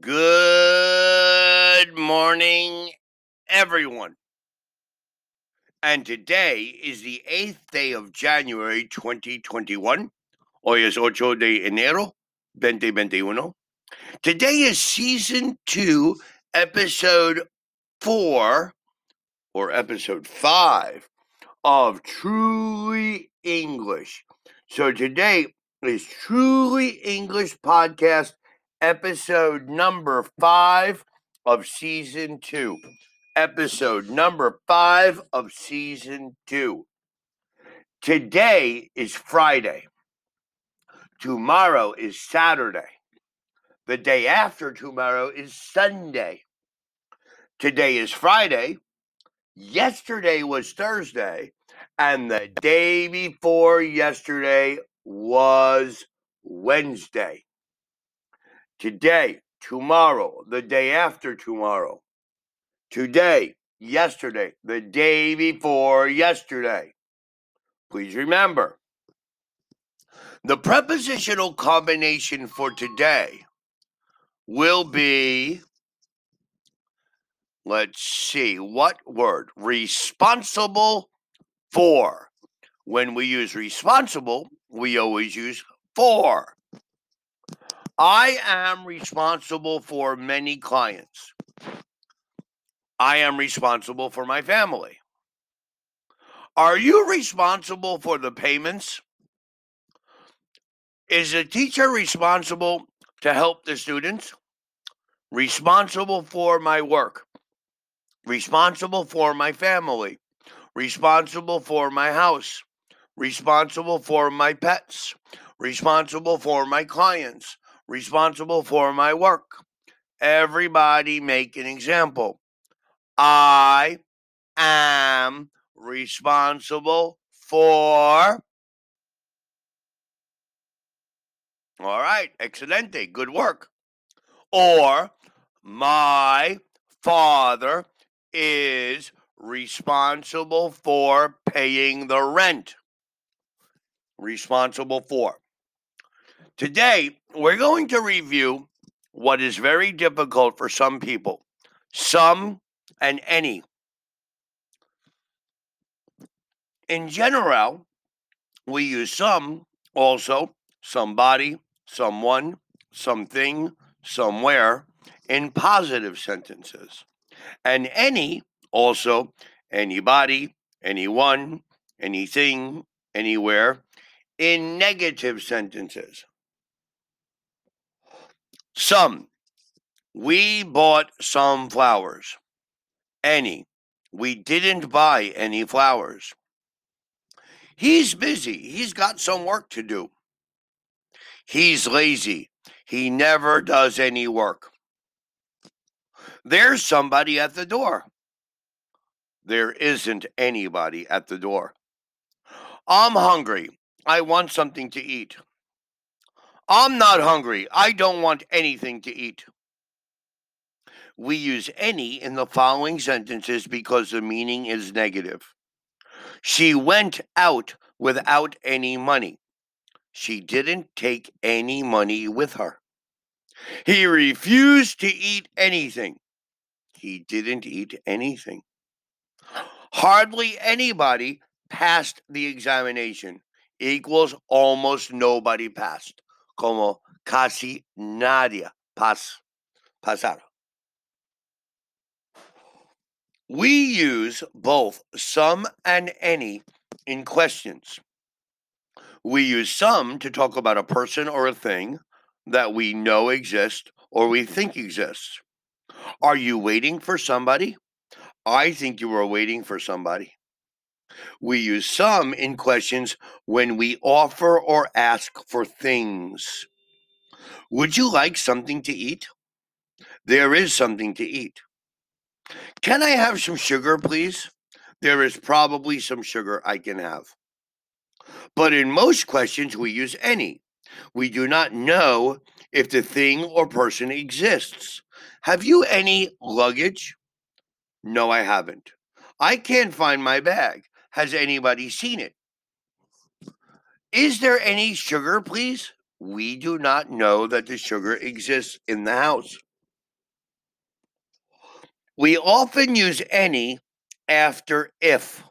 Good morning, everyone. And today is the 8th day of January 2021. Hoy es ocho de enero 2021. Today is season 2, episode 4 or episode 5 of Truly English. So today is Truly English podcast episode number 5 of season 2 episode number five of season two. Today is Friday. Tomorrow is Saturday. The day after tomorrow is Sunday. Today is Friday. Yesterday was Thursday. And the day before yesterday was Wednesday. Today, tomorrow, the day after tomorrow, today, yesterday, the day before yesterday. Please remember the prepositional combination for today will be, let's see, what word? Responsible for. When we use responsible, we always use for. I am responsible for many clients. I am responsible for my family. Are you responsible for the payments? Is a teacher responsible to help the students? Responsible for my work. Responsible for my family. Responsible for my house. Responsible for my pets. Responsible for my clients. Responsible for my work. Everybody make an example. I am responsible for. All right, excelente, good work. Or my father is responsible for paying the rent. Responsible for. Today, we're going to review what is very difficult for some people. Some and any. In general, we use some, also, somebody, someone, something, somewhere in positive sentences. And any, also, anybody, anyone, anything, anywhere in negative sentences. Some. We bought some flowers any. We didn't buy any flowers. He's busy. He's got some work to do. He's lazy. He never does any work. There's somebody at the door. There isn't anybody at the door. I'm hungry. I want something to eat. I'm not hungry. I don't want anything to eat. We use any in the following sentences because the meaning is negative. She went out without any money. She didn't take any money with her. He refused to eat anything. He didn't eat anything. Hardly anybody passed the examination equals almost nobody passed. Como casi nadie pas, pasaron. We use both some and any in questions. We use some to talk about a person or a thing that we know exists or we think exists. Are you waiting for somebody? I think you are waiting for somebody. We use some in questions when we offer or ask for things. Would you like something to eat? There is something to eat. Can I have some sugar, please? There is probably some sugar I can have. But in most questions, we use any. We do not know if the thing or person exists. Have you any luggage? No, I haven't. I can't find my bag. Has anybody seen it? Is there any sugar, please? We do not know that the sugar exists in the house. We often use any after if.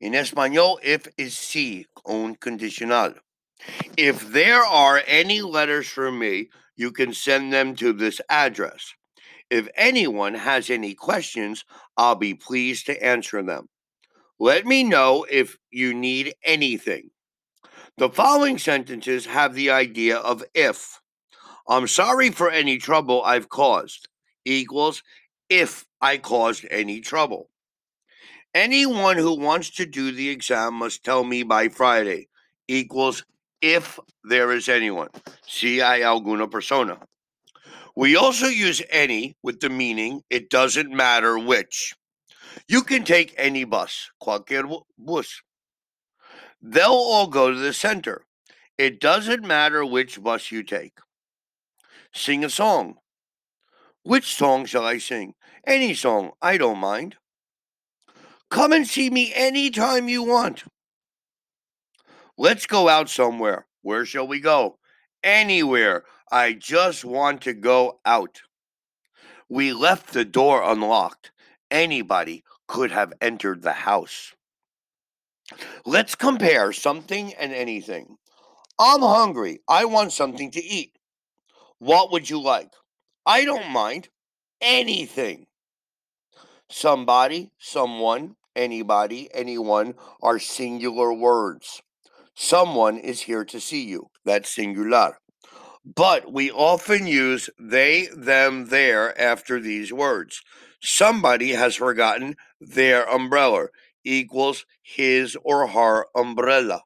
In Espanol, if is si, con condicional. If there are any letters for me, you can send them to this address. If anyone has any questions, I'll be pleased to answer them. Let me know if you need anything. The following sentences have the idea of if. I'm sorry for any trouble I've caused equals if I caused any trouble. Anyone who wants to do the exam must tell me by Friday equals if there is anyone. Si hay alguna persona. We also use any with the meaning it doesn't matter which. You can take any bus, cualquier bus. They'll all go to the center. It doesn't matter which bus you take. Sing a song. Which song shall I sing? Any song, I don't mind. Come and see me anytime you want. Let's go out somewhere. Where shall we go? Anywhere. I just want to go out. We left the door unlocked. Anybody could have entered the house. Let's compare something and anything. I'm hungry. I want something to eat. What would you like? I don't mind anything. Somebody, someone, anybody, anyone are singular words. Someone is here to see you. That's singular. But we often use they, them, their after these words. Somebody has forgotten their umbrella equals his or her umbrella.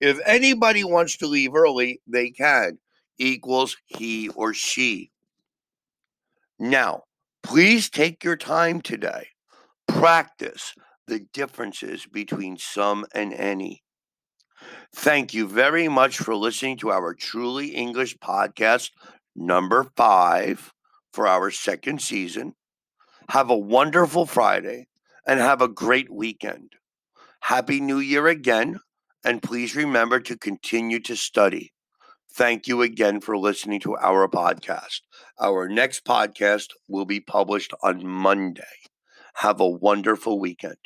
If anybody wants to leave early, they can equals he or she. Now, please take your time today. Practice the differences between some and any. Thank you very much for listening to our Truly English podcast number five for our second season. Have a wonderful Friday and have a great weekend. Happy New Year again, and please remember to continue to study. Thank you again for listening to our podcast. Our next podcast will be published on Monday. Have a wonderful weekend.